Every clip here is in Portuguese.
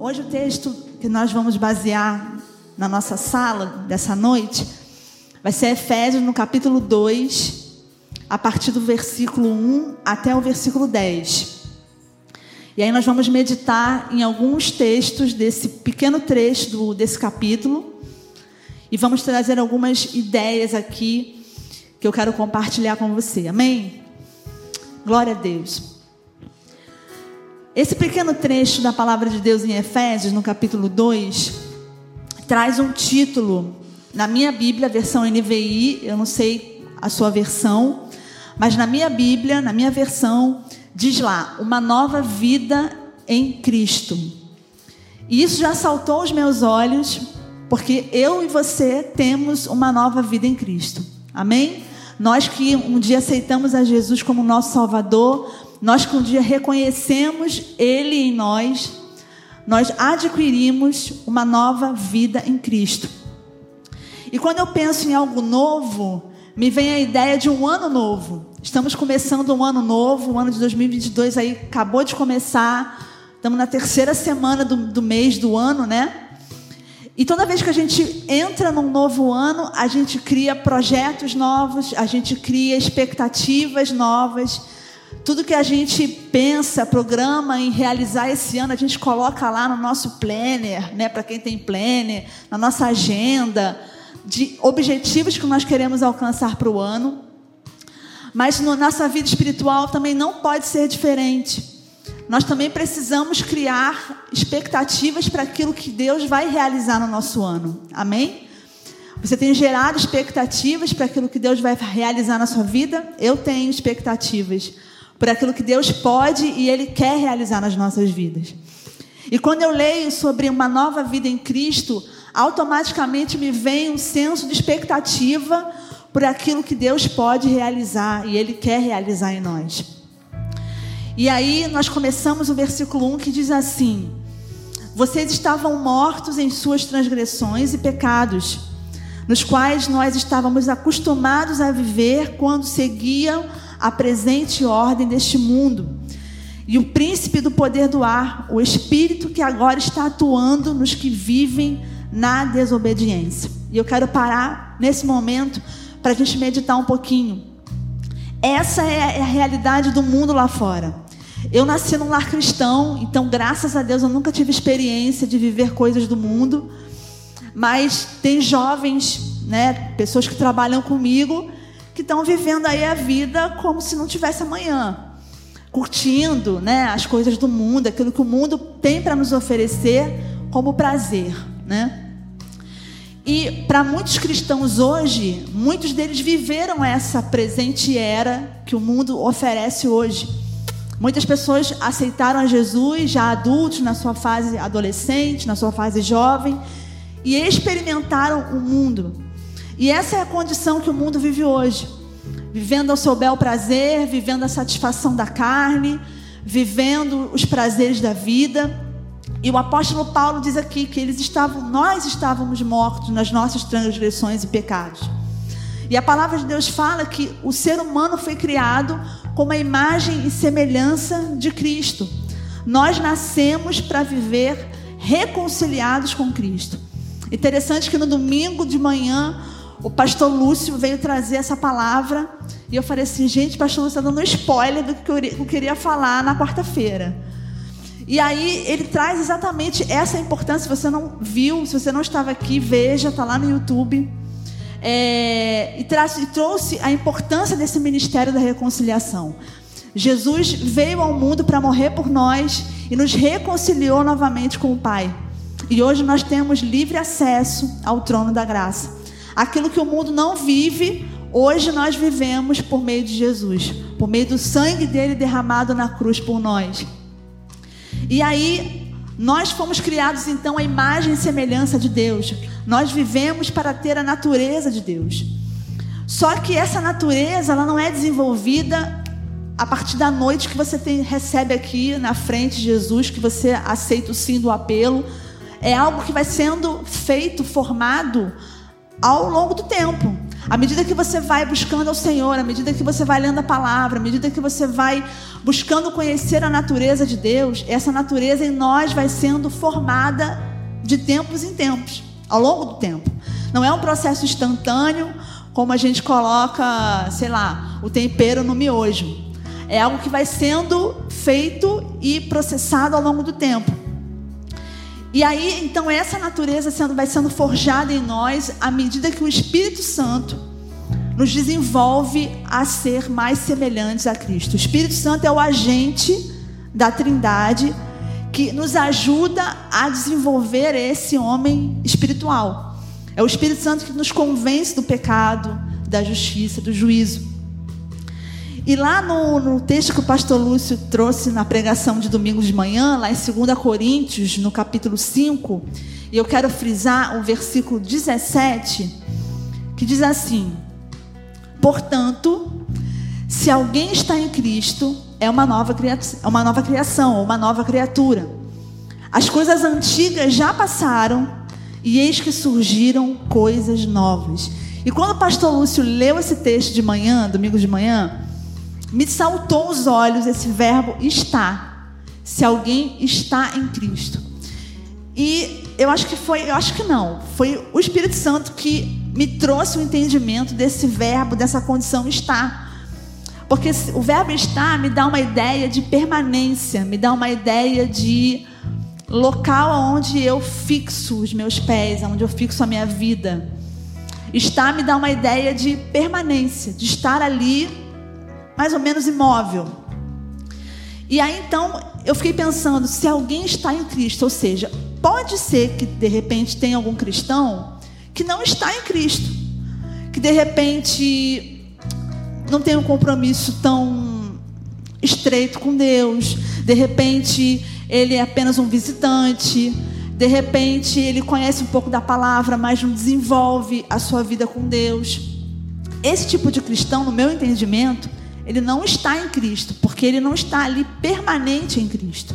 Hoje o texto que nós vamos basear na nossa sala dessa noite vai ser Efésios no capítulo 2, a partir do versículo 1 até o versículo 10. E aí nós vamos meditar em alguns textos desse pequeno trecho do, desse capítulo e vamos trazer algumas ideias aqui que eu quero compartilhar com você. Amém? Glória a Deus. Esse pequeno trecho da palavra de Deus em Efésios, no capítulo 2, traz um título. Na minha Bíblia, versão NVI, eu não sei a sua versão, mas na minha Bíblia, na minha versão, diz lá: Uma nova vida em Cristo. E isso já saltou os meus olhos, porque eu e você temos uma nova vida em Cristo. Amém? Nós que um dia aceitamos a Jesus como nosso Salvador, nós que um dia reconhecemos Ele em nós, nós adquirimos uma nova vida em Cristo. E quando eu penso em algo novo, me vem a ideia de um ano novo. Estamos começando um ano novo, o ano de 2022 aí acabou de começar. Estamos na terceira semana do, do mês do ano, né? E toda vez que a gente entra num novo ano, a gente cria projetos novos, a gente cria expectativas novas. Tudo que a gente pensa, programa em realizar esse ano, a gente coloca lá no nosso planner, né, para quem tem planner, na nossa agenda de objetivos que nós queremos alcançar para o ano. Mas na nossa vida espiritual também não pode ser diferente nós também precisamos criar expectativas para aquilo que Deus vai realizar no nosso ano. Amém? Você tem gerado expectativas para aquilo que Deus vai realizar na sua vida? Eu tenho expectativas por aquilo que Deus pode e Ele quer realizar nas nossas vidas. E quando eu leio sobre uma nova vida em Cristo, automaticamente me vem um senso de expectativa por aquilo que Deus pode realizar e Ele quer realizar em nós. E aí nós começamos o versículo 1 que diz assim: Vocês estavam mortos em suas transgressões e pecados, nos quais nós estávamos acostumados a viver quando seguiam a presente ordem deste mundo. E o príncipe do poder do ar, o espírito que agora está atuando nos que vivem na desobediência. E eu quero parar nesse momento para a gente meditar um pouquinho. Essa é a realidade do mundo lá fora. Eu nasci num lar cristão, então graças a Deus eu nunca tive experiência de viver coisas do mundo. Mas tem jovens, né, pessoas que trabalham comigo, que estão vivendo aí a vida como se não tivesse amanhã, curtindo, né, as coisas do mundo, aquilo que o mundo tem para nos oferecer como prazer, né? E para muitos cristãos hoje, muitos deles viveram essa presente era que o mundo oferece hoje. Muitas pessoas aceitaram a Jesus já adultos, na sua fase adolescente, na sua fase jovem, e experimentaram o mundo. E essa é a condição que o mundo vive hoje. Vivendo ao seu bel prazer, vivendo a satisfação da carne, vivendo os prazeres da vida. E o apóstolo Paulo diz aqui que eles estavam, nós estávamos mortos nas nossas transgressões e pecados. E a palavra de Deus fala que o ser humano foi criado como a imagem e semelhança de Cristo. Nós nascemos para viver reconciliados com Cristo. Interessante que no domingo de manhã o pastor Lúcio veio trazer essa palavra e eu falei assim, gente, pastor Lúcio está dando um spoiler do que eu queria falar na quarta-feira. E aí ele traz exatamente essa importância. Se você não viu, se você não estava aqui, veja, está lá no YouTube é, e, e trouxe a importância desse ministério da reconciliação. Jesus veio ao mundo para morrer por nós e nos reconciliou novamente com o Pai. E hoje nós temos livre acesso ao trono da graça. Aquilo que o mundo não vive, hoje nós vivemos por meio de Jesus, por meio do sangue dele derramado na cruz por nós. E aí, nós fomos criados então à imagem e semelhança de Deus. Nós vivemos para ter a natureza de Deus. Só que essa natureza, ela não é desenvolvida a partir da noite que você tem, recebe aqui na frente de Jesus, que você aceita o sim do apelo. É algo que vai sendo feito, formado ao longo do tempo. À medida que você vai buscando ao Senhor, à medida que você vai lendo a palavra, à medida que você vai buscando conhecer a natureza de Deus, essa natureza em nós vai sendo formada de tempos em tempos, ao longo do tempo. Não é um processo instantâneo, como a gente coloca, sei lá, o tempero no miojo. É algo que vai sendo feito e processado ao longo do tempo. E aí, então, essa natureza sendo, vai sendo forjada em nós à medida que o Espírito Santo nos desenvolve a ser mais semelhantes a Cristo. O Espírito Santo é o agente da Trindade que nos ajuda a desenvolver esse homem espiritual. É o Espírito Santo que nos convence do pecado, da justiça, do juízo. E lá no, no, texto que o pastor Lúcio trouxe na pregação de domingo de manhã, lá em 2 Coríntios, no capítulo 5, e eu quero frisar o versículo 17, que diz assim: Portanto, se alguém está em Cristo, é uma nova, é uma nova criação, uma nova criatura. As coisas antigas já passaram e eis que surgiram coisas novas. E quando o pastor Lúcio leu esse texto de manhã, domingo de manhã, me saltou os olhos esse verbo está. Se alguém está em Cristo. E eu acho que foi, eu acho que não, foi o Espírito Santo que me trouxe o entendimento desse verbo, dessa condição estar. Porque o verbo estar me dá uma ideia de permanência, me dá uma ideia de local onde eu fixo os meus pés, onde eu fixo a minha vida. Estar me dá uma ideia de permanência, de estar ali mais ou menos imóvel. E aí então eu fiquei pensando, se alguém está em Cristo, ou seja, pode ser que de repente tenha algum cristão que não está em Cristo, que de repente não tem um compromisso tão estreito com Deus, de repente ele é apenas um visitante, de repente ele conhece um pouco da palavra, mas não desenvolve a sua vida com Deus. Esse tipo de cristão, no meu entendimento, ele não está em Cristo, porque ele não está ali permanente em Cristo.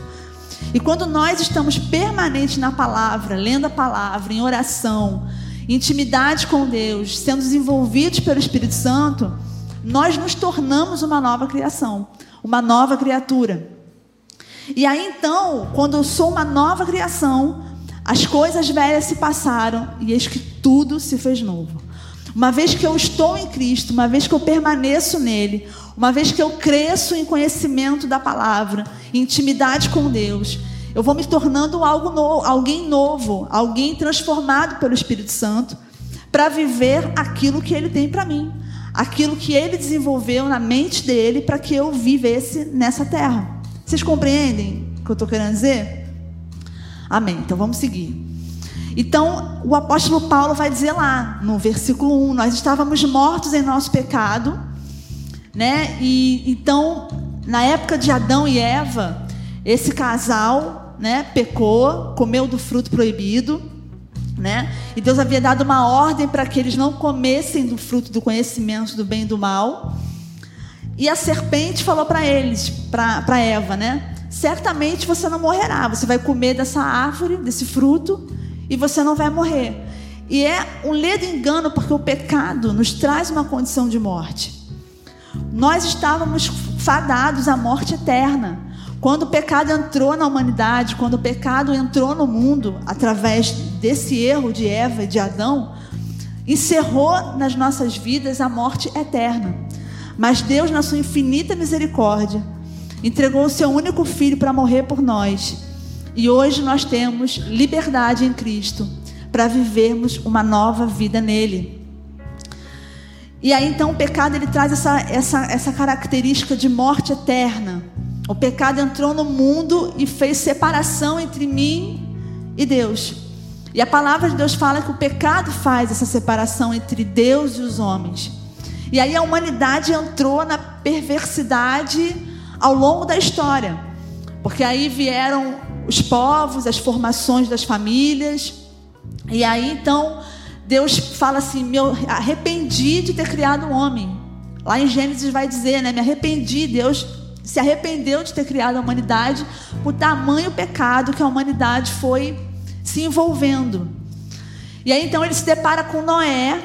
E quando nós estamos permanentes na palavra, lendo a palavra, em oração, intimidade com Deus, sendo desenvolvidos pelo Espírito Santo, nós nos tornamos uma nova criação, uma nova criatura. E aí então, quando eu sou uma nova criação, as coisas velhas se passaram e eis que tudo se fez novo. Uma vez que eu estou em Cristo, uma vez que eu permaneço nele, uma vez que eu cresço em conhecimento da palavra, em intimidade com Deus, eu vou me tornando algo novo, alguém novo, alguém transformado pelo Espírito Santo para viver aquilo que ele tem para mim, aquilo que ele desenvolveu na mente dele para que eu vivesse nessa terra. Vocês compreendem o que eu estou querendo dizer? Amém. Então vamos seguir. Então, o apóstolo Paulo vai dizer lá, no versículo 1, nós estávamos mortos em nosso pecado, né? E então, na época de Adão e Eva, esse casal, né, pecou, comeu do fruto proibido, né? E Deus havia dado uma ordem para que eles não comessem do fruto do conhecimento do bem e do mal. E a serpente falou para eles, para Eva, né? Certamente você não morrerá, você vai comer dessa árvore, desse fruto, e você não vai morrer. E é um ledo engano, porque o pecado nos traz uma condição de morte. Nós estávamos fadados à morte eterna. Quando o pecado entrou na humanidade, quando o pecado entrou no mundo, através desse erro de Eva e de Adão, encerrou nas nossas vidas a morte eterna. Mas Deus, na sua infinita misericórdia, entregou o seu único filho para morrer por nós e hoje nós temos liberdade em Cristo para vivermos uma nova vida nele. E aí então o pecado ele traz essa, essa, essa característica de morte eterna. O pecado entrou no mundo e fez separação entre mim e Deus. E a palavra de Deus fala que o pecado faz essa separação entre Deus e os homens. E aí a humanidade entrou na perversidade ao longo da história. Porque aí vieram os povos, as formações das famílias. E aí então Deus fala assim: me arrependi de ter criado o um homem. Lá em Gênesis vai dizer, né? Me arrependi, Deus se arrependeu de ter criado a humanidade por tamanho pecado que a humanidade foi se envolvendo. E aí então ele se depara com Noé,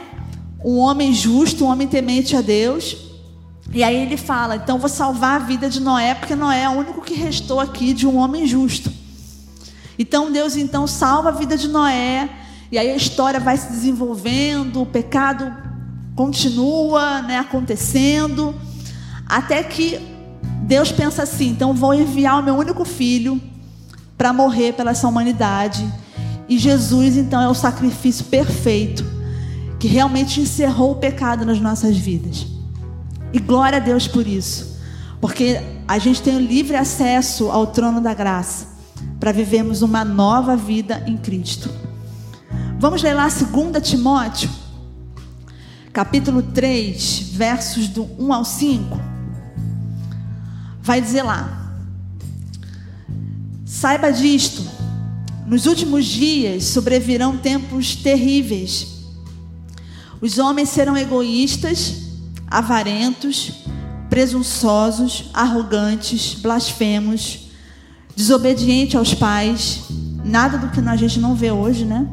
um homem justo, um homem temente a Deus. E aí ele fala: então vou salvar a vida de Noé, porque Noé é o único que restou aqui de um homem justo. Então Deus então salva a vida de Noé, e aí a história vai se desenvolvendo, o pecado continua né, acontecendo, até que Deus pensa assim: então vou enviar o meu único filho para morrer pela essa humanidade. E Jesus então é o sacrifício perfeito que realmente encerrou o pecado nas nossas vidas. E glória a Deus por isso, porque a gente tem o livre acesso ao trono da graça para vivermos uma nova vida em Cristo. Vamos ler lá 2 Timóteo, capítulo 3, versos do 1 ao 5. Vai dizer lá: Saiba disto, nos últimos dias sobrevirão tempos terríveis os homens serão egoístas, avarentos, presunçosos, arrogantes, blasfemos, desobedientes aos pais, nada do que a gente não vê hoje, né?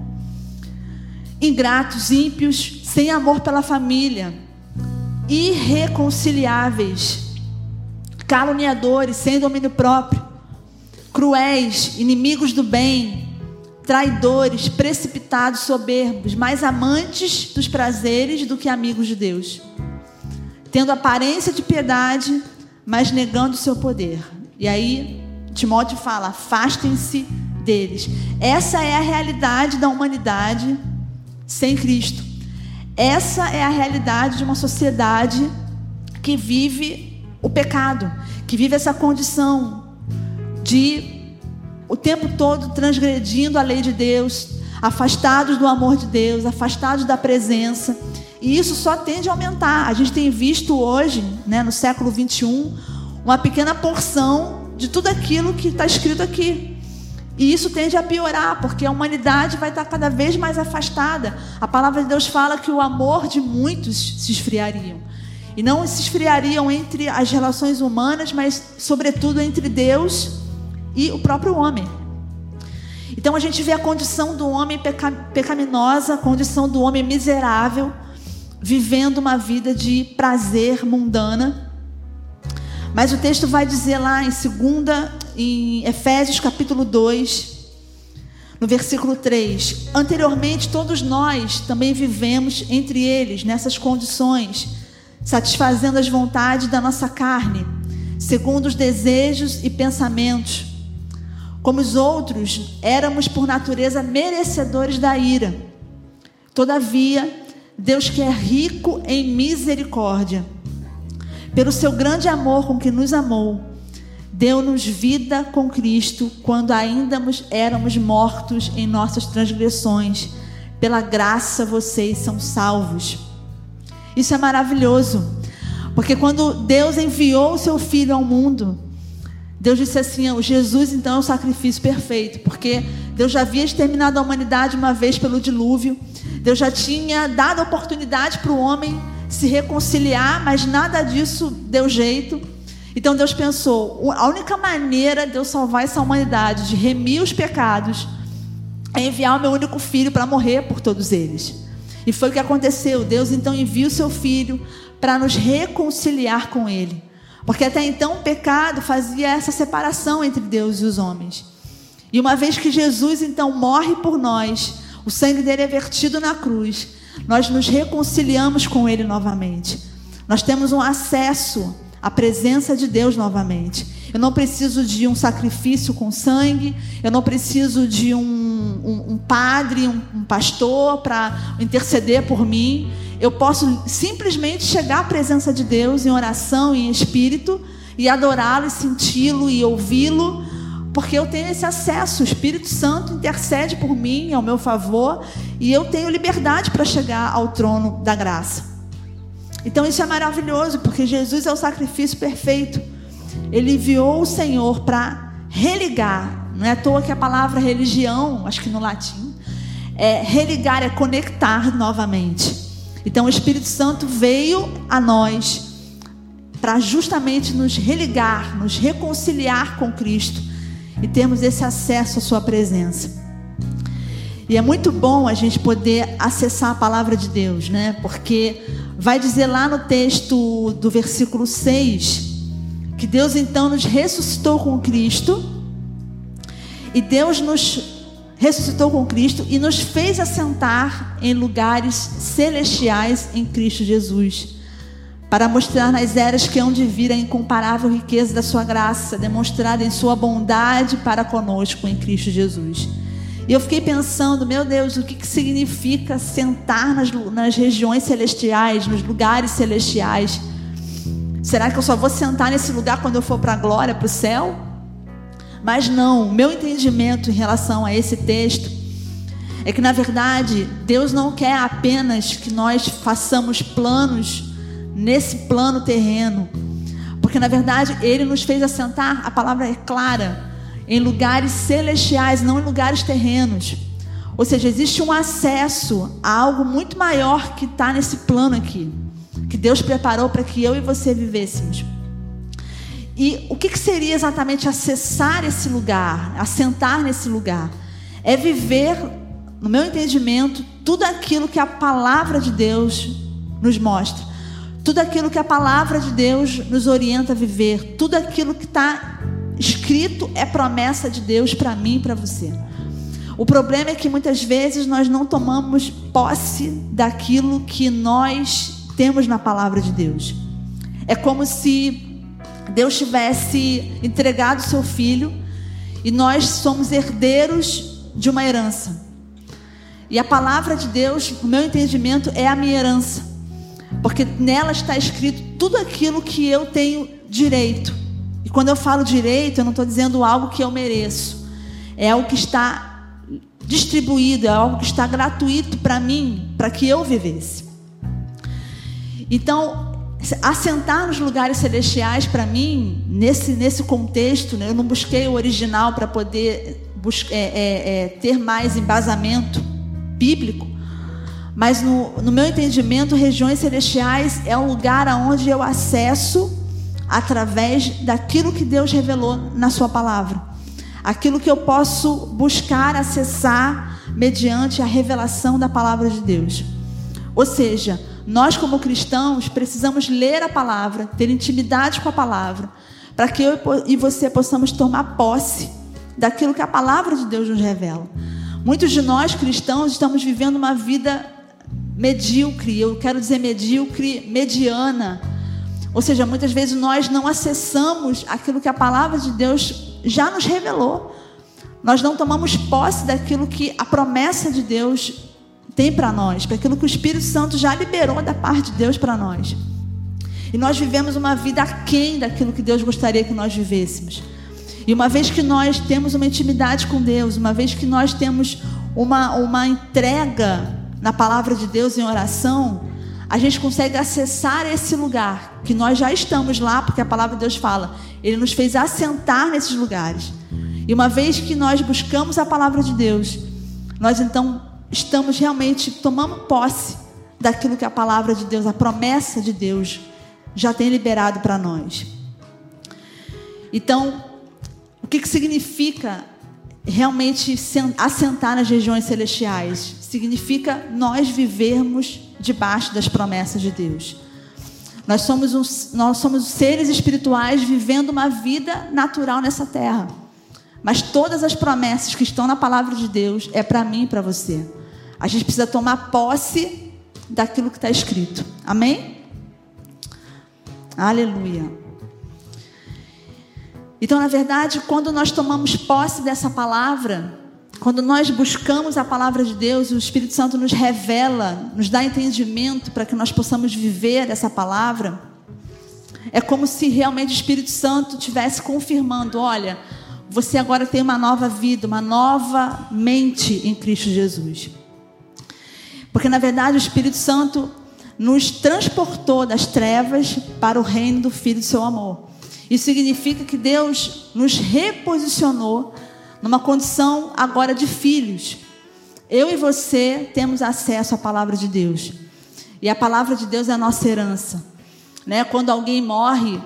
Ingratos, ímpios, sem amor pela família, irreconciliáveis, caluniadores, sem domínio próprio, cruéis, inimigos do bem, traidores, precipitados, soberbos, mais amantes dos prazeres do que amigos de Deus, tendo aparência de piedade, mas negando o seu poder. E aí Timóteo fala: afastem-se deles. Essa é a realidade da humanidade sem Cristo. Essa é a realidade de uma sociedade que vive o pecado, que vive essa condição de o tempo todo transgredindo a lei de Deus, afastados do amor de Deus, afastados da presença. E isso só tende a aumentar. A gente tem visto hoje, né, no século 21, uma pequena porção de tudo aquilo que está escrito aqui. E isso tende a piorar, porque a humanidade vai estar cada vez mais afastada. A palavra de Deus fala que o amor de muitos se esfriariam. E não se esfriariam entre as relações humanas, mas, sobretudo, entre Deus e o próprio homem. Então a gente vê a condição do homem peca, pecaminosa, a condição do homem miserável, vivendo uma vida de prazer mundana. Mas o texto vai dizer lá em segunda, em Efésios capítulo 2, no versículo 3: Anteriormente todos nós também vivemos entre eles nessas condições, satisfazendo as vontades da nossa carne, segundo os desejos e pensamentos como os outros, éramos por natureza merecedores da ira. Todavia, Deus que é rico em misericórdia, pelo seu grande amor com que nos amou, deu-nos vida com Cristo quando ainda éramos mortos em nossas transgressões. Pela graça vocês são salvos. Isso é maravilhoso, porque quando Deus enviou o seu Filho ao mundo, Deus disse assim: Jesus então é o sacrifício perfeito, porque Deus já havia exterminado a humanidade uma vez pelo dilúvio, Deus já tinha dado oportunidade para o homem se reconciliar, mas nada disso deu jeito. Então Deus pensou: a única maneira de eu salvar essa humanidade, de remir os pecados, é enviar o meu único filho para morrer por todos eles. E foi o que aconteceu. Deus então envia o seu filho para nos reconciliar com ele. Porque até então o pecado fazia essa separação entre Deus e os homens. E uma vez que Jesus então morre por nós, o sangue dele é vertido na cruz, nós nos reconciliamos com ele novamente. Nós temos um acesso à presença de Deus novamente. Eu não preciso de um sacrifício com sangue, eu não preciso de um, um, um padre, um, um pastor para interceder por mim. Eu posso simplesmente chegar à presença de Deus em oração em espírito e adorá-lo e senti-lo e ouvi-lo, porque eu tenho esse acesso. O Espírito Santo intercede por mim, ao meu favor, e eu tenho liberdade para chegar ao trono da graça. Então isso é maravilhoso, porque Jesus é o sacrifício perfeito. Ele enviou o Senhor para religar. Não é à toa que a palavra religião, acho que no latim, é religar, é conectar novamente. Então o Espírito Santo veio a nós para justamente nos religar, nos reconciliar com Cristo e termos esse acesso à Sua presença. E é muito bom a gente poder acessar a palavra de Deus, né? Porque vai dizer lá no texto do versículo 6 que Deus então nos ressuscitou com Cristo. E Deus nos ressuscitou com Cristo e nos fez assentar em lugares celestiais em Cristo Jesus para mostrar nas eras que hão de vir a incomparável riqueza da sua graça, demonstrada em sua bondade para conosco em Cristo Jesus. E eu fiquei pensando, meu Deus, o que, que significa sentar nas, nas regiões celestiais, nos lugares celestiais? Será que eu só vou sentar nesse lugar quando eu for para a glória, para o céu? Mas não, o meu entendimento em relação a esse texto é que, na verdade, Deus não quer apenas que nós façamos planos nesse plano terreno. Porque na verdade ele nos fez assentar, a palavra é clara, em lugares celestiais, não em lugares terrenos. Ou seja, existe um acesso a algo muito maior que está nesse plano aqui, que Deus preparou para que eu e você vivêssemos. E o que, que seria exatamente acessar esse lugar, assentar nesse lugar? É viver, no meu entendimento, tudo aquilo que a palavra de Deus nos mostra. Tudo aquilo que a palavra de Deus nos orienta a viver, tudo aquilo que está escrito é promessa de Deus para mim e para você. O problema é que muitas vezes nós não tomamos posse daquilo que nós temos na palavra de Deus. É como se Deus tivesse entregado seu filho e nós somos herdeiros de uma herança. E a palavra de Deus, no meu entendimento, é a minha herança. Porque nela está escrito tudo aquilo que eu tenho direito. E quando eu falo direito, eu não estou dizendo algo que eu mereço. É algo que está distribuído, é algo que está gratuito para mim, para que eu vivesse. Então, assentar nos lugares celestiais para mim, nesse, nesse contexto, né, eu não busquei o original para poder é, é, é, ter mais embasamento bíblico, mas no, no meu entendimento, regiões celestiais é um lugar aonde eu acesso através daquilo que Deus revelou na Sua palavra. Aquilo que eu posso buscar, acessar mediante a revelação da palavra de Deus. Ou seja, nós como cristãos precisamos ler a palavra, ter intimidade com a palavra, para que eu e você possamos tomar posse daquilo que a palavra de Deus nos revela. Muitos de nós cristãos estamos vivendo uma vida medíocre, eu quero dizer medíocre, mediana. Ou seja, muitas vezes nós não acessamos aquilo que a palavra de Deus já nos revelou. Nós não tomamos posse daquilo que a promessa de Deus tem para nós, para aquilo que o Espírito Santo já liberou da parte de Deus para nós. E nós vivemos uma vida aquém daquilo que Deus gostaria que nós vivêssemos. E uma vez que nós temos uma intimidade com Deus, uma vez que nós temos uma, uma entrega na palavra de Deus em oração, a gente consegue acessar esse lugar que nós já estamos lá, porque a palavra de Deus fala, ele nos fez assentar nesses lugares. E uma vez que nós buscamos a palavra de Deus, nós então estamos realmente tomando posse daquilo que a palavra de Deus, a promessa de Deus já tem liberado para nós. Então, o que, que significa realmente assentar nas regiões celestiais? significa nós vivermos debaixo das promessas de Deus. Nós somos, nós somos seres espirituais vivendo uma vida natural nessa terra. Mas todas as promessas que estão na palavra de Deus é para mim e para você. A gente precisa tomar posse daquilo que está escrito. Amém? Aleluia. Então, na verdade, quando nós tomamos posse dessa palavra, quando nós buscamos a palavra de Deus, o Espírito Santo nos revela, nos dá entendimento para que nós possamos viver essa palavra. É como se realmente o Espírito Santo estivesse confirmando: olha, você agora tem uma nova vida, uma nova mente em Cristo Jesus. Porque na verdade o Espírito Santo nos transportou das trevas para o reino do Filho do seu amor. Isso significa que Deus nos reposicionou numa condição agora de filhos. Eu e você temos acesso à palavra de Deus. E a palavra de Deus é a nossa herança. Né? Quando alguém morre,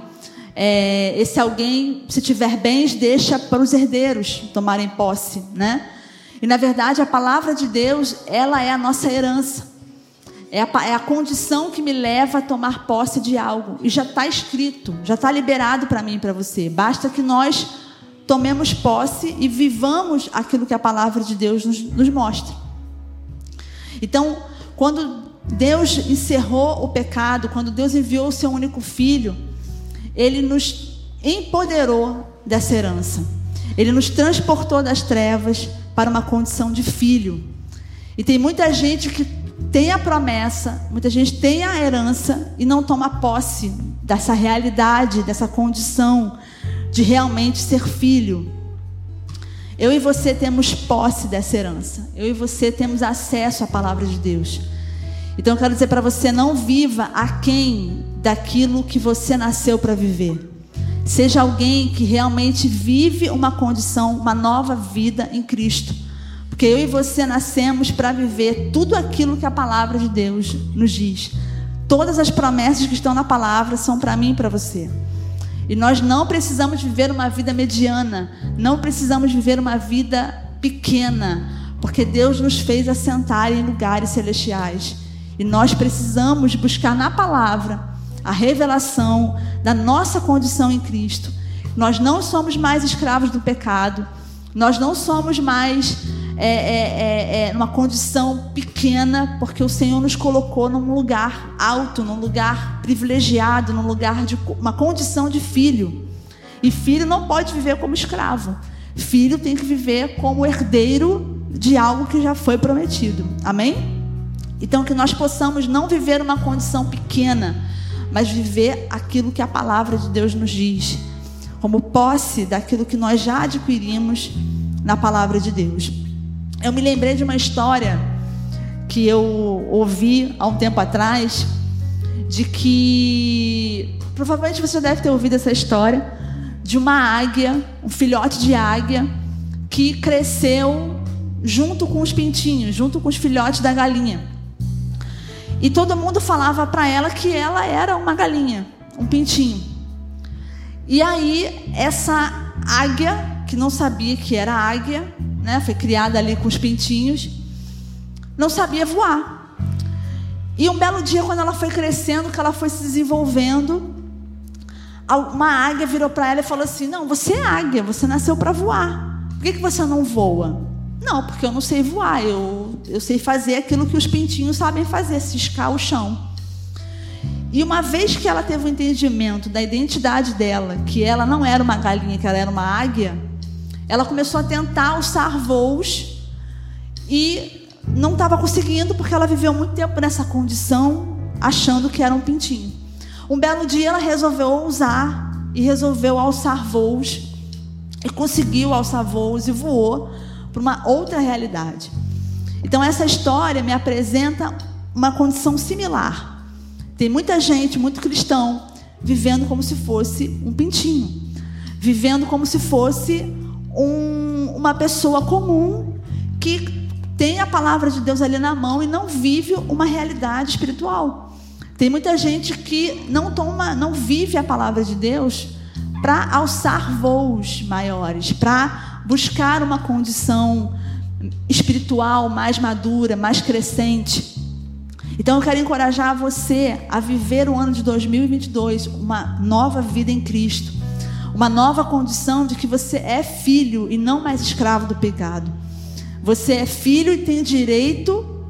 é, esse alguém, se tiver bens, deixa para os herdeiros tomarem posse. Né? E na verdade, a palavra de Deus, ela é a nossa herança. É a, é a condição que me leva a tomar posse de algo. E já está escrito, já está liberado para mim e para você. Basta que nós tomemos posse e vivamos aquilo que a palavra de Deus nos, nos mostra. Então, quando Deus encerrou o pecado, quando Deus enviou o seu único filho, ele nos empoderou dessa herança. Ele nos transportou das trevas para uma condição de filho. E tem muita gente que tem a promessa, muita gente tem a herança e não toma posse dessa realidade, dessa condição de realmente ser filho. Eu e você temos posse dessa herança. Eu e você temos acesso à palavra de Deus. Então eu quero dizer para você: não viva aquém daquilo que você nasceu para viver. Seja alguém que realmente vive uma condição, uma nova vida em Cristo. Porque eu e você nascemos para viver tudo aquilo que a palavra de Deus nos diz. Todas as promessas que estão na palavra são para mim e para você. E nós não precisamos viver uma vida mediana, não precisamos viver uma vida pequena, porque Deus nos fez assentar em lugares celestiais. E nós precisamos buscar na palavra a revelação da nossa condição em Cristo. Nós não somos mais escravos do pecado, nós não somos mais é, é, é, é, numa condição pequena, porque o Senhor nos colocou num lugar alto, num lugar privilegiado, num lugar de uma condição de filho. E filho não pode viver como escravo. Filho tem que viver como herdeiro de algo que já foi prometido. Amém? Então que nós possamos não viver uma condição pequena, mas viver aquilo que a palavra de Deus nos diz, como posse daquilo que nós já adquirimos na palavra de Deus. Eu me lembrei de uma história que eu ouvi há um tempo atrás, de que provavelmente você deve ter ouvido essa história de uma águia, um filhote de águia que cresceu junto com os pintinhos, junto com os filhotes da galinha. E todo mundo falava para ela que ela era uma galinha, um pintinho. E aí essa águia, que não sabia que era águia, né, foi criada ali com os pintinhos, não sabia voar. E um belo dia, quando ela foi crescendo, que ela foi se desenvolvendo, uma águia virou para ela e falou assim: Não, você é águia, você nasceu para voar. Por que, que você não voa? Não, porque eu não sei voar, eu, eu sei fazer aquilo que os pintinhos sabem fazer, ciscar o chão. E uma vez que ela teve o entendimento da identidade dela, que ela não era uma galinha, que ela era uma águia, ela começou a tentar alçar voos e não estava conseguindo porque ela viveu muito tempo nessa condição, achando que era um pintinho. Um belo dia ela resolveu ousar e resolveu alçar voos e conseguiu alçar voos e voou para uma outra realidade. Então essa história me apresenta uma condição similar. Tem muita gente, muito cristão, vivendo como se fosse um pintinho, vivendo como se fosse um, uma pessoa comum que tem a palavra de Deus ali na mão e não vive uma realidade espiritual. Tem muita gente que não toma, não vive a palavra de Deus para alçar voos maiores, para buscar uma condição espiritual mais madura, mais crescente. Então eu quero encorajar você a viver o ano de 2022, uma nova vida em Cristo uma nova condição de que você é filho e não mais escravo do pecado. Você é filho e tem direito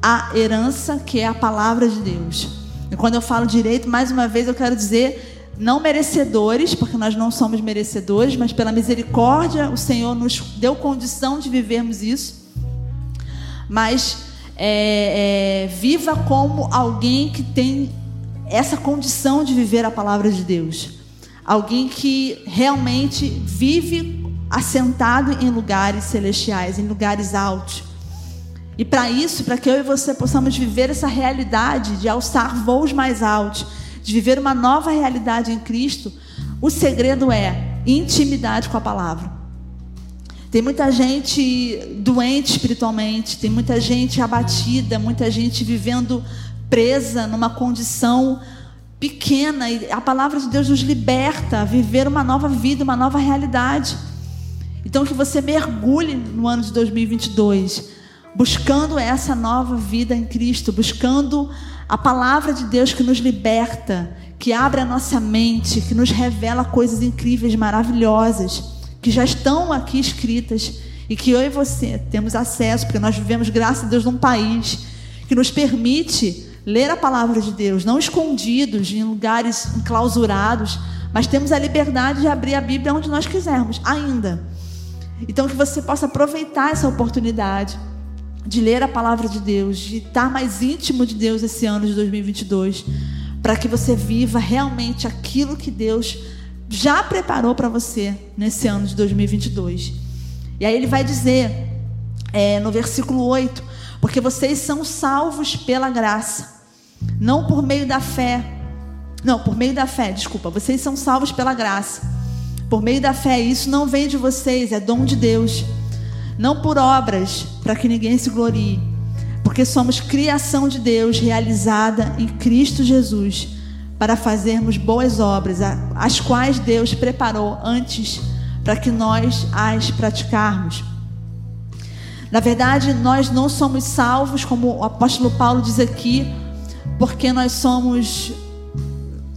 à herança que é a palavra de Deus. E quando eu falo direito, mais uma vez eu quero dizer não merecedores, porque nós não somos merecedores, mas pela misericórdia o Senhor nos deu condição de vivermos isso. Mas é, é, viva como alguém que tem essa condição de viver a palavra de Deus alguém que realmente vive assentado em lugares celestiais, em lugares altos. E para isso, para que eu e você possamos viver essa realidade de alçar voos mais altos, de viver uma nova realidade em Cristo, o segredo é intimidade com a palavra. Tem muita gente doente espiritualmente, tem muita gente abatida, muita gente vivendo presa numa condição pequena e a palavra de Deus nos liberta a viver uma nova vida, uma nova realidade. Então que você mergulhe no ano de 2022, buscando essa nova vida em Cristo, buscando a palavra de Deus que nos liberta, que abre a nossa mente, que nos revela coisas incríveis, maravilhosas, que já estão aqui escritas e que eu e você temos acesso, porque nós vivemos, graças a Deus, num país que nos permite ler a palavra de Deus, não escondidos em lugares enclausurados, mas temos a liberdade de abrir a Bíblia onde nós quisermos, ainda. Então, que você possa aproveitar essa oportunidade de ler a palavra de Deus, de estar mais íntimo de Deus esse ano de 2022, para que você viva realmente aquilo que Deus já preparou para você nesse ano de 2022. E aí ele vai dizer, é, no versículo 8: Porque vocês são salvos pela graça, não por meio da fé. Não, por meio da fé, desculpa. Vocês são salvos pela graça. Por meio da fé, isso não vem de vocês, é dom de Deus. Não por obras, para que ninguém se glorie. Porque somos criação de Deus realizada em Cristo Jesus, para fazermos boas obras, as quais Deus preparou antes para que nós as praticarmos. Na verdade, nós não somos salvos, como o apóstolo Paulo diz aqui, porque nós somos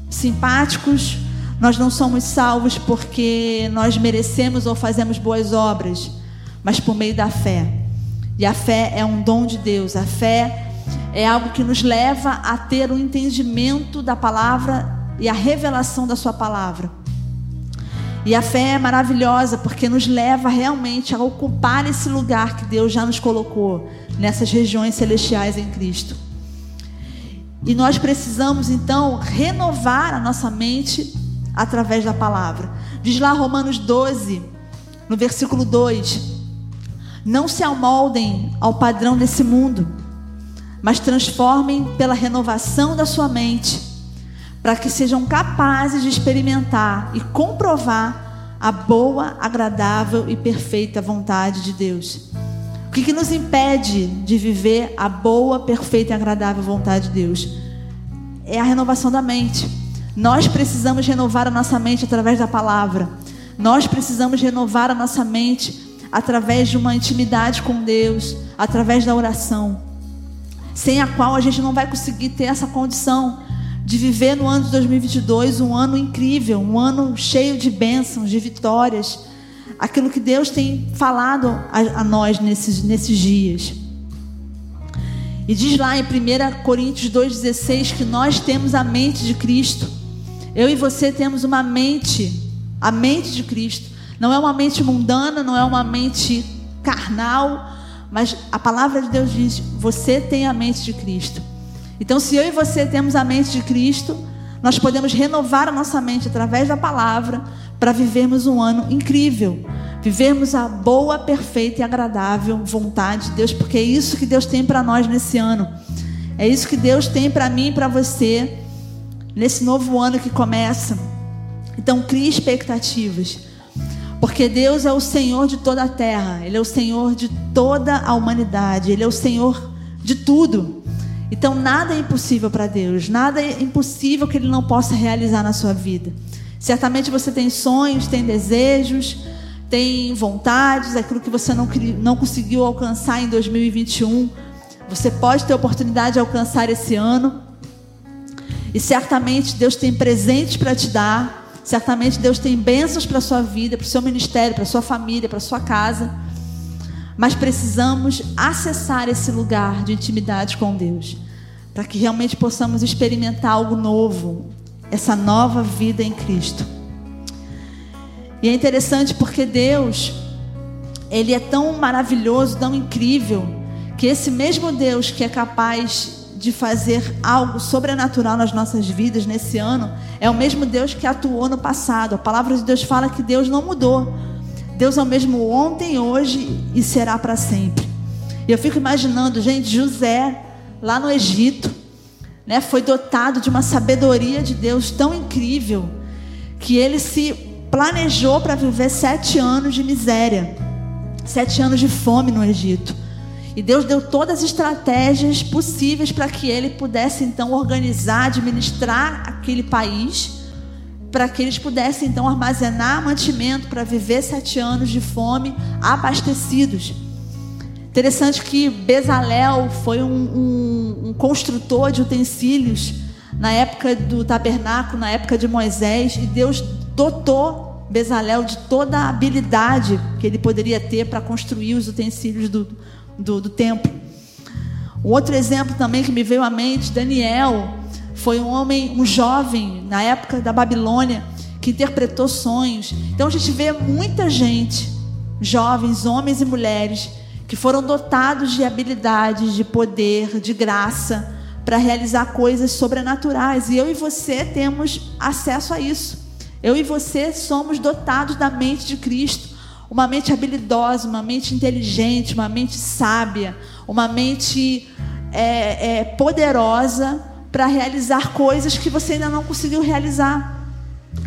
simpáticos, nós não somos salvos porque nós merecemos ou fazemos boas obras, mas por meio da fé. E a fé é um dom de Deus, a fé é algo que nos leva a ter o um entendimento da palavra e a revelação da Sua palavra. E a fé é maravilhosa porque nos leva realmente a ocupar esse lugar que Deus já nos colocou, nessas regiões celestiais em Cristo. E nós precisamos então renovar a nossa mente através da palavra. Diz lá Romanos 12, no versículo 2: Não se amoldem ao padrão desse mundo, mas transformem pela renovação da sua mente para que sejam capazes de experimentar e comprovar a boa, agradável e perfeita vontade de Deus. O que, que nos impede de viver a boa, perfeita e agradável vontade de Deus? É a renovação da mente. Nós precisamos renovar a nossa mente através da palavra. Nós precisamos renovar a nossa mente através de uma intimidade com Deus, através da oração, sem a qual a gente não vai conseguir ter essa condição de viver no ano de 2022 um ano incrível, um ano cheio de bênçãos, de vitórias, aquilo que Deus tem falado a, a nós nesses, nesses dias. E diz lá em 1 Coríntios 2,16 que nós temos a mente de Cristo. Eu e você temos uma mente, a mente de Cristo. Não é uma mente mundana, não é uma mente carnal, mas a palavra de Deus diz: você tem a mente de Cristo. Então, se eu e você temos a mente de Cristo, nós podemos renovar a nossa mente através da palavra para vivermos um ano incrível, vivermos a boa, perfeita e agradável vontade de Deus, porque é isso que Deus tem para nós nesse ano. É isso que Deus tem para mim e para você nesse novo ano que começa. Então, crie expectativas. Porque Deus é o Senhor de toda a terra, Ele é o Senhor de toda a humanidade, Ele é o Senhor de tudo. Então nada é impossível para Deus, nada é impossível que Ele não possa realizar na sua vida. Certamente você tem sonhos, tem desejos, tem vontades, aquilo que você não, não conseguiu alcançar em 2021. Você pode ter oportunidade de alcançar esse ano. E certamente Deus tem presentes para te dar. Certamente Deus tem bênçãos para a sua vida, para o seu ministério, para a sua família, para a sua casa mas precisamos acessar esse lugar de intimidade com Deus, para que realmente possamos experimentar algo novo, essa nova vida em Cristo. E é interessante porque Deus, Ele é tão maravilhoso, tão incrível, que esse mesmo Deus que é capaz de fazer algo sobrenatural nas nossas vidas nesse ano, é o mesmo Deus que atuou no passado. A palavra de Deus fala que Deus não mudou. Deus é o mesmo ontem, hoje e será para sempre. E eu fico imaginando, gente, José, lá no Egito, né, foi dotado de uma sabedoria de Deus tão incrível que ele se planejou para viver sete anos de miséria, sete anos de fome no Egito. E Deus deu todas as estratégias possíveis para que ele pudesse então organizar, administrar aquele país para que eles pudessem então armazenar mantimento para viver sete anos de fome abastecidos. Interessante que Bezalel foi um, um, um construtor de utensílios na época do tabernáculo, na época de Moisés, e Deus dotou Bezalel de toda a habilidade que ele poderia ter para construir os utensílios do, do, do templo. Outro exemplo também que me veio à mente, Daniel, foi um homem, um jovem na época da Babilônia que interpretou sonhos. Então a gente vê muita gente, jovens, homens e mulheres, que foram dotados de habilidades, de poder, de graça para realizar coisas sobrenaturais. E eu e você temos acesso a isso. Eu e você somos dotados da mente de Cristo, uma mente habilidosa, uma mente inteligente, uma mente sábia, uma mente é, é, poderosa para realizar coisas que você ainda não conseguiu realizar.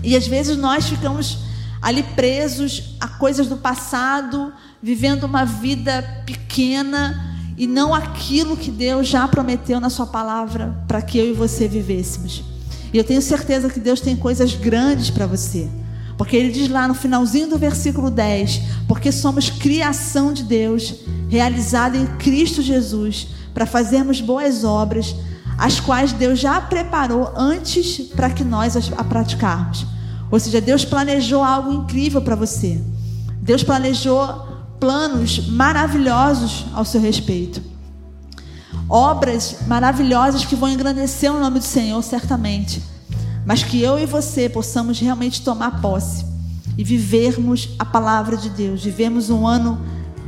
E às vezes nós ficamos ali presos a coisas do passado, vivendo uma vida pequena e não aquilo que Deus já prometeu na Sua palavra para que eu e você vivêssemos. E eu tenho certeza que Deus tem coisas grandes para você. Porque ele diz lá no finalzinho do versículo 10: Porque somos criação de Deus, realizada em Cristo Jesus, para fazermos boas obras, as quais Deus já preparou antes para que nós as praticarmos. Ou seja, Deus planejou algo incrível para você. Deus planejou planos maravilhosos ao seu respeito. Obras maravilhosas que vão engrandecer o nome do Senhor, certamente. Mas que eu e você possamos realmente tomar posse e vivermos a palavra de Deus, vivermos um ano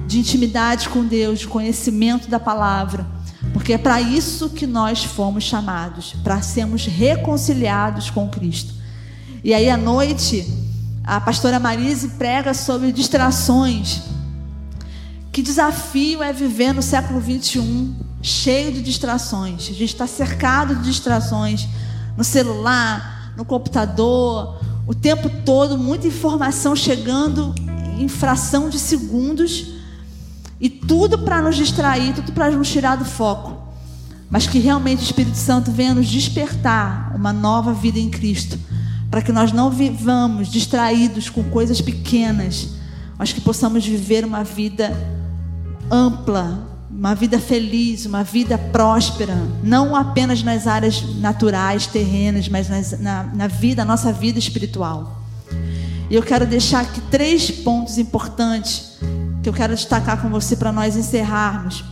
de intimidade com Deus, de conhecimento da palavra porque é para isso que nós fomos chamados, para sermos reconciliados com Cristo. E aí à noite, a pastora Marise prega sobre distrações. Que desafio é viver no século 21 cheio de distrações. A gente está cercado de distrações no celular, no computador, o tempo todo, muita informação chegando em fração de segundos e tudo para nos distrair, tudo para nos tirar do foco. Mas que realmente o Espírito Santo venha nos despertar uma nova vida em Cristo. Para que nós não vivamos distraídos com coisas pequenas, mas que possamos viver uma vida ampla, uma vida feliz, uma vida próspera, não apenas nas áreas naturais, terrenas, mas nas, na, na vida, nossa vida espiritual. E eu quero deixar aqui três pontos importantes que eu quero destacar com você para nós encerrarmos.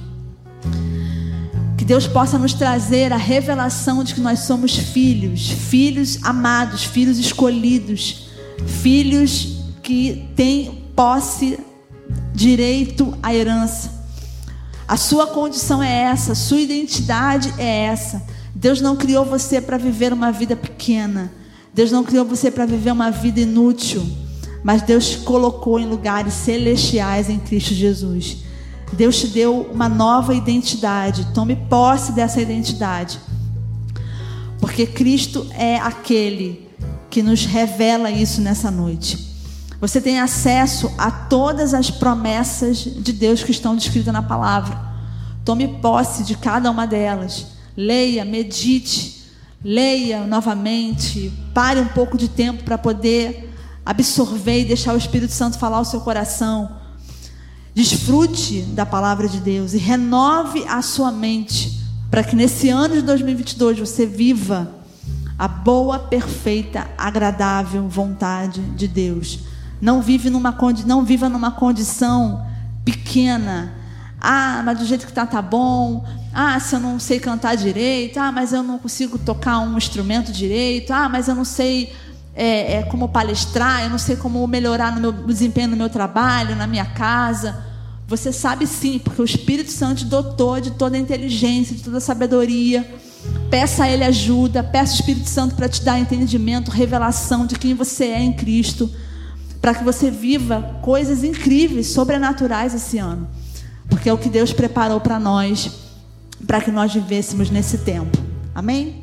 Que Deus possa nos trazer a revelação de que nós somos filhos, filhos amados, filhos escolhidos, filhos que têm posse, direito à herança. A sua condição é essa, sua identidade é essa. Deus não criou você para viver uma vida pequena. Deus não criou você para viver uma vida inútil mas Deus te colocou em lugares celestiais em Cristo Jesus. Deus te deu uma nova identidade. Tome posse dessa identidade. Porque Cristo é aquele que nos revela isso nessa noite. Você tem acesso a todas as promessas de Deus que estão descritas na palavra. Tome posse de cada uma delas. Leia, medite, leia novamente. Pare um pouco de tempo para poder absorver e deixar o Espírito Santo falar o seu coração. Desfrute da palavra de Deus e renove a sua mente para que nesse ano de 2022 você viva a boa, perfeita, agradável vontade de Deus. Não vive numa não viva numa condição pequena. Ah, mas do jeito que tá tá bom. Ah, se eu não sei cantar direito. Ah, mas eu não consigo tocar um instrumento direito. Ah, mas eu não sei é, é, como palestrar, eu não sei como melhorar no meu desempenho no meu trabalho, na minha casa. Você sabe sim, porque o Espírito Santo dotou de toda a inteligência, de toda a sabedoria. Peça a Ele ajuda, peça o Espírito Santo para te dar entendimento, revelação de quem você é em Cristo, para que você viva coisas incríveis, sobrenaturais esse ano, porque é o que Deus preparou para nós, para que nós vivêssemos nesse tempo. Amém?